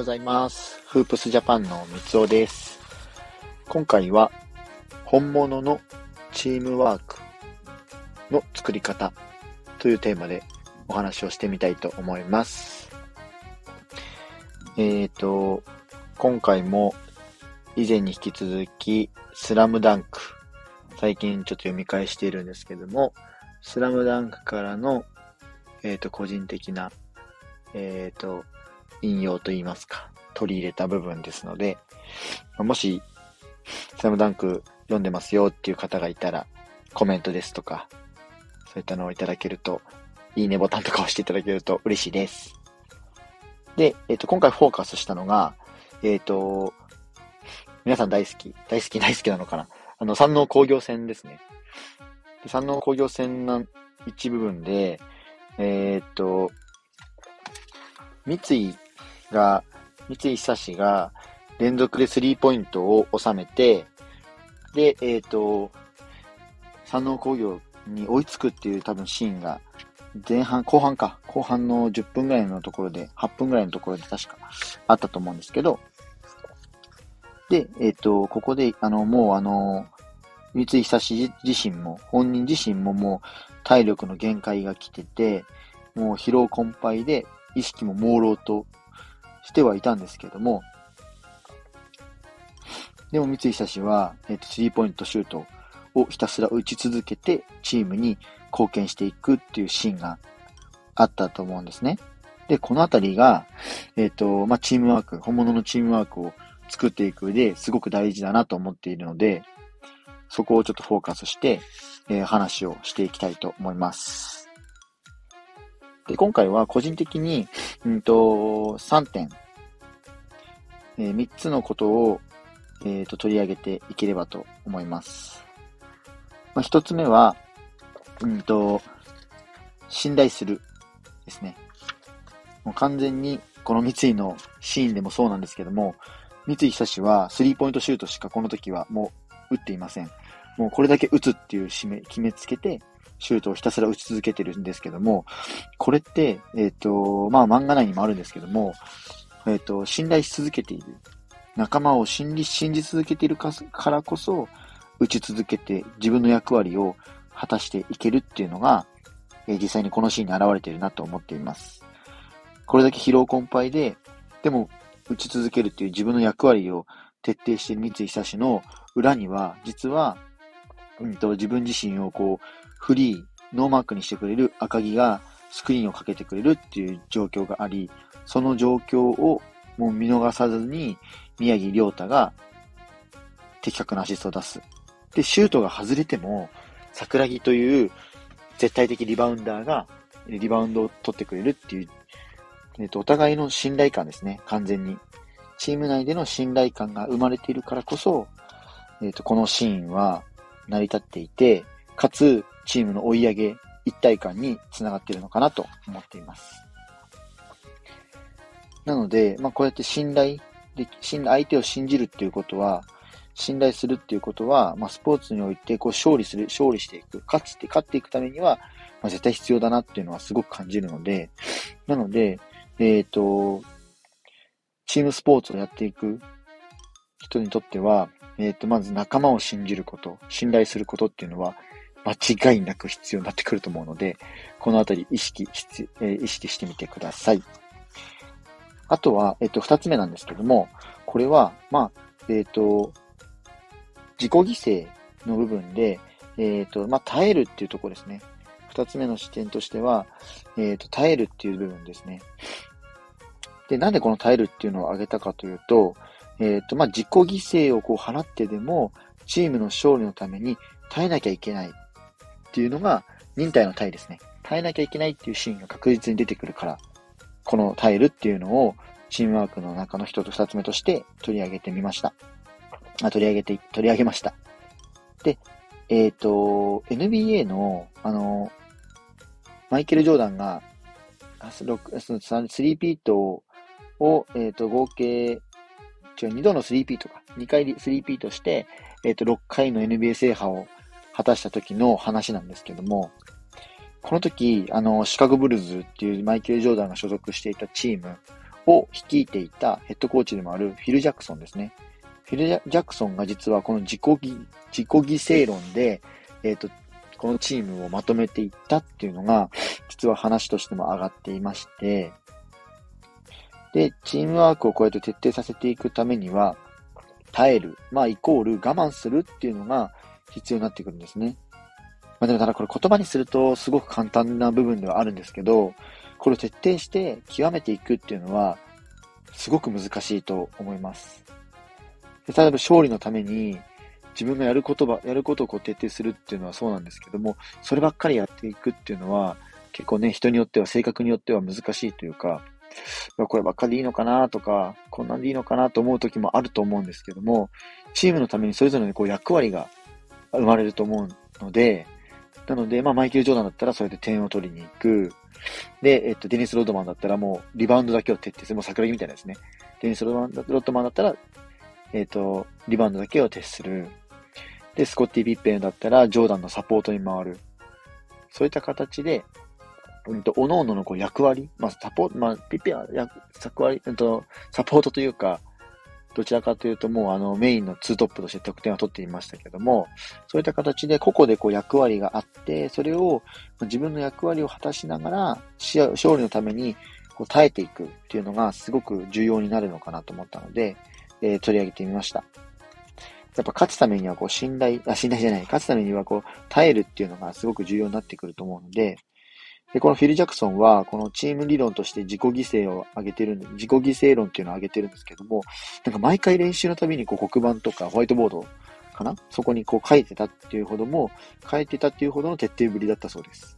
ございます。フープスジャパンの三つおです。今回は本物のチームワークの作り方というテーマでお話をしてみたいと思います。えっ、ー、と、今回も以前に引き続きスラムダンク最近ちょっと読み返しているんですけども、スラムダンクからの、えっ、ー、と、個人的な、えっ、ー、と、引用といいますか、取り入れた部分ですので、もし、スラムダンク読んでますよっていう方がいたら、コメントですとか、そういったのをいただけると、いいねボタンとか押していただけると嬉しいです。で、えっ、ー、と、今回フォーカスしたのが、えっ、ー、と、皆さん大好き、大好き大好きなのかな。あの、山王工業船ですね。で山王工業船の一部分で、えー、っと、三井が、三井久志が連続でスリーポイントを収めて、で、えっ、と、山王工業に追いつくっていう多分シーンが前半、後半か、後半の10分ぐらいのところで、8分ぐらいのところで確かあったと思うんですけど、で、えっ、と、ここで、あの、もうあの、三井久志自身も、本人自身ももう体力の限界が来てて、もう疲労困憊で意識も朦朧としてはいたんですけども、でも三井久志は、えっ、と、スリーポイントシュートをひたすら打ち続けて、チームに貢献していくっていうシーンがあったと思うんですね。で、このあたりが、えっ、と、まあ、チームワーク、本物のチームワークを作っていく上ですごく大事だなと思っているので、そこをちょっとフォーカスして、えー、話をしていきたいと思います。で今回は個人的に、うんと、3点、えー、3つのことを、えーと、取り上げていければと思います。まあ、1つ目は、うんと、信頼するですね。もう完全にこの三井のシーンでもそうなんですけども、三井久志はスリーポイントシュートしかこの時はもう打っていません。もうこれだけ打つっていう締め決めつけて、シュートをひたすら打ち続けてるんですけども、これって、えっ、ー、と、まあ漫画内にもあるんですけども、えっ、ー、と、信頼し続けている。仲間を信じ、信じ続けているからこそ、打ち続けて自分の役割を果たしていけるっていうのが、えー、実際にこのシーンに現れているなと思っています。これだけ疲労困憊で、でも打ち続けるっていう自分の役割を徹底している三井久志の裏には、実は、うんと、自分自身をこう、フリー、ノーマークにしてくれる赤木がスクリーンをかけてくれるっていう状況があり、その状況をもう見逃さずに、宮城亮太が的確なアシストを出す。で、シュートが外れても、桜木という絶対的リバウンダーがリバウンドを取ってくれるっていうえっ、と、お互いの信頼感ですね、完全に。チーム内での信頼感が生まれているからこそ、えっ、と、このシーンは成り立っていて、かつ、チームの追い上げ、一体感につながっているのかなと思っています。なので、まあ、こうやって信頼で、信相手を信じるっていうことは、信頼するっていうことは、まあ、スポーツにおいてこう勝利する、勝利していく、勝つって、勝っていくためには、まあ、絶対必要だなっていうのはすごく感じるので、なので、えっ、ー、と、チームスポーツをやっていく人にとっては、えっ、ー、と、まず仲間を信じること、信頼することっていうのは、間違いなく必要になってくると思うので、このあたり意識し、え、意識してみてください。あとは、えっ、と、二つ目なんですけども、これは、まあ、えっ、と、自己犠牲の部分で、えっ、と、まあ、耐えるっていうところですね。二つ目の視点としては、えっ、と、耐えるっていう部分ですね。で、なんでこの耐えるっていうのを挙げたかというと、えっ、ー、と、まあ、自己犠牲をこう払ってでも、チームの勝利のために耐えなきゃいけないっていうのが、忍耐の耐ですね。耐えなきゃいけないっていうシーンが確実に出てくるから、この耐えるっていうのを、チームワークの中の一つ二つ目として取り上げてみました。あ取り上げて、取り上げました。で、えっ、ー、と、NBA の、あの、マイケル・ジョーダンが、スリーピートをを、えっ、ー、と、合計、違う、2度の3ピートか。2回3ピートして、えっ、ー、と、6回の NBA 制覇を果たした時の話なんですけども、この時、あの、シカゴブルズっていうマイケル・ジョーダンが所属していたチームを率いていたヘッドコーチでもあるフィル・ジャクソンですね。フィル・ジャクソンが実はこの自己自己犠牲論で、えっ、ー、と、このチームをまとめていったっていうのが、実は話としても上がっていまして、で、チームワークをこうやって徹底させていくためには、耐える、まあ、イコール我慢するっていうのが必要になってくるんですね。まあ、でもただこれ言葉にするとすごく簡単な部分ではあるんですけど、これを徹底して極めていくっていうのは、すごく難しいと思います。で例えば勝利のために、自分がやることば、やることをこう徹底するっていうのはそうなんですけども、そればっかりやっていくっていうのは、結構ね、人によっては、性格によっては難しいというか、こればっかりでいいのかなとか、こんなんでいいのかなと思う時もあると思うんですけども、チームのためにそれぞれのこう役割が生まれると思うので、なので、まあ、マイケル・ジョーダンだったらそれで点を取りに行く。で、えっと、デニス・ロッドマンだったらもうリバウンドだけを徹底する。もう桜木みたいなですね。デニス・ロッドマンだったら、えっと、リバウンドだけを徹する。で、スコッティ・ピッペンだったらジョーダンのサポートに回る。そういった形で、うんと、各々のこう役割、まあ、サポート、まあ、ピッペは、役割、うんと、サポートというか、どちらかというともうあのメインのツートップとして得点を取っていましたけども、そういった形で個々でこう役割があって、それを自分の役割を果たしながら、勝利のためにこう耐えていくっていうのがすごく重要になるのかなと思ったので、えー、取り上げてみました。やっぱ勝つためにはこう信頼、あ、信頼じゃない、勝つためにはこう耐えるっていうのがすごく重要になってくると思うので、で、このフィル・ジャクソンは、このチーム理論として自己犠牲を上げてるんで、自己犠牲論っていうのを上げてるんですけども、なんか毎回練習のたびにこう黒板とかホワイトボードかな？そこにこう書いてたっていうほども、書いてたっていうほどの徹底ぶりだったそうです。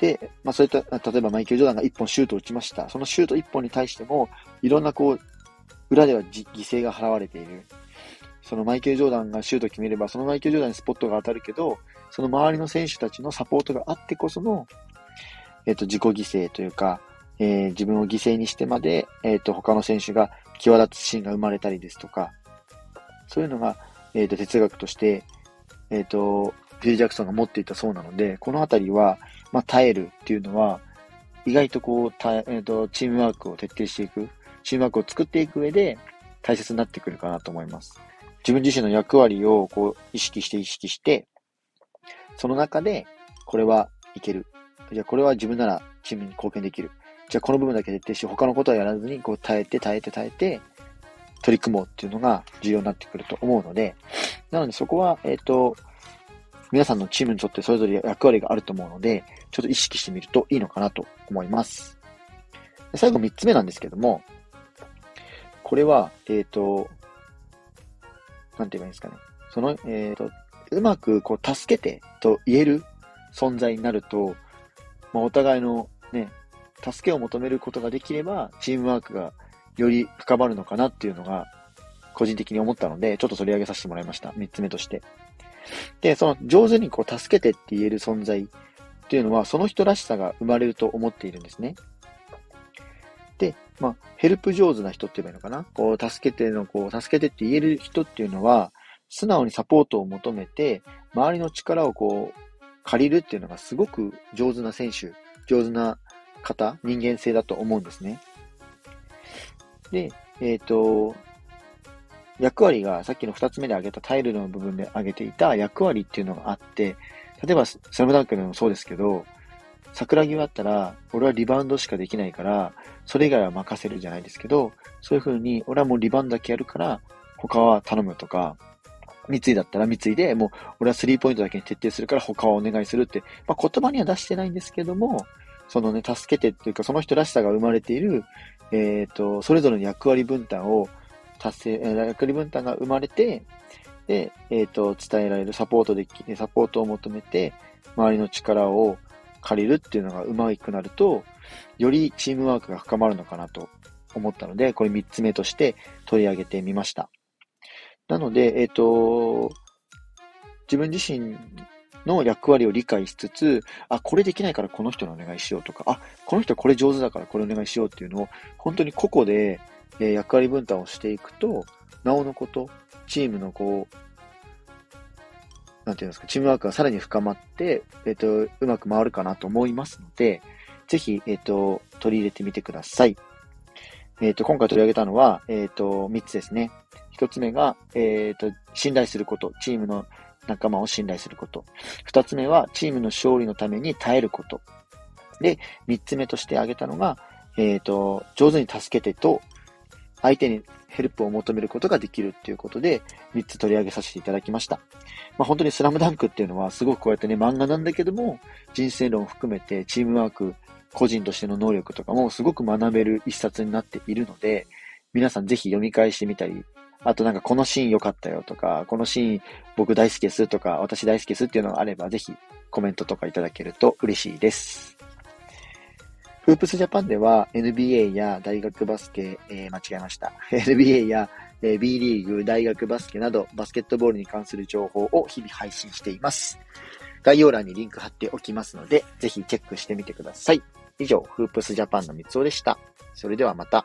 で、まあそういった、例えばマイケル・ジョーダンが1本シュートを打ちました。そのシュート1本に対しても、いろんなこう、裏では犠牲が払われている。そのマイケル・ジョーダンがシュート決めれば、そのマイケル・ジョーダンにスポットが当たるけど、その周りの選手たちのサポートがあってこその、えっ、ー、と、自己犠牲というか、えー、自分を犠牲にしてまで、えっ、ー、と、他の選手が際立つシーンが生まれたりですとか、そういうのが、えっ、と、哲学として、えっ、と、フィル・ジャクソンが持っていたそうなので、このあたりは、まあ、耐えるっていうのは、意外とこう、たえっ、と、チームワークを徹底していく、チームワークを作っていく上で大切になってくるかなと思います。自分自身の役割をこう意識して意識して、その中で、これはいける。じゃあこれは自分ならチームに貢献できる。じゃあこの部分だけ徹底し、他のことはやらずに、こう耐えて耐えて耐えて、取り組もうっていうのが重要になってくると思うので、なのでそこは、えっ、ー、と、皆さんのチームにとってそれぞれ役割があると思うので、ちょっと意識してみるといいのかなと思います。最後3つ目なんですけども、これは、えっ、ー、と、なんて言えばいいんですかね。その、えっ、ー、と、うまくこう助けてと言える存在になると、まあ、お互いのね、助けを求めることができれば、チームワークがより深まるのかなっていうのが、個人的に思ったので、ちょっと取り上げさせてもらいました。三つ目として。で、その上手にこう助けてって言える存在っていうのは、その人らしさが生まれると思っているんですね。で、まあ、ヘルプ上手な人って言えばいいのかな？こう、助けての、こう、助けてって言える人っていうのは、素直にサポートを求めて、周りの力をこう、借りるっていうのがすごく上手な選手、上手な方、人間性だと思うんですね。で、えっ、ー、と、役割がさっきの二つ目で挙げたタイルの部分で挙げていた役割っていうのがあって、例えばスラムダンクでもそうですけど、桜木があったら、俺はリバウンドしかできないから、それ以外は任せるじゃないですけど、そういう風に、俺はもうリバウンドだけやるから、他は頼むとか、三井だったら三井で、もう、俺はスリーポイントだけに徹底するから他はお願いするって、まあ、言葉には出してないんですけども、そのね、助けてっていうか、その人らしさが生まれている、えっ、ー、と、それぞれの役割分担を達成、役割分担が生まれて、で、えっ、ー、と、伝えられるサポートでき、サポートを求めて、周りの力を借りるっていうのがうまくなると、よりチームワークが深まるのかなと思ったので、これ三つ目として取り上げてみました。なので、えっ、ー、と、自分自身の役割を理解しつつ、あ、これできないからこの人にお願いしようとか、あ、この人これ上手だからこれお願いしようっていうのを、本当に個々で、え、役割分担をしていくと、なおのこと、チームのこう、なんていうんですか、チームワークがさらに深まって、えっ、ー、と、うまく回るかなと思いますので、ぜひ、えっ、と、取り入れてみてください。えっ、と、今回取り上げたのは、えっ、と、3つですね。1つ目が、えっ、と、信頼すること。チームの仲間を信頼すること。2つ目は、チームの勝利のために耐えること。で、3つ目として挙げたのが、えっ、と、上手に助けてと、相手にヘルプを求めることができるっていうことで、3つ取り上げさせていただきました。まあ、本当にスラムダンクっていうのは、すごくこうやってね、漫画なんだけども、人生論を含めて、チームワーク、個人としての能力とかもすごく学べる一冊になっているので、皆さんぜひ読み返してみたり、あとなんかこのシーン良かったよとか、このシーン僕大好きですとか、私大好きですっていうのがあれば、ぜひコメントとかいただけると嬉しいです。フープスジャパンでは NBA や大学バスケ、えー、間違えました。NBA や、えー、B リーグ、大学バスケなどバスケットボールに関する情報を日々配信しています。概要欄にリンク貼っておきますので、ぜひチェックしてみてください。以上、フープスジャパンの三つおでした。それではまた。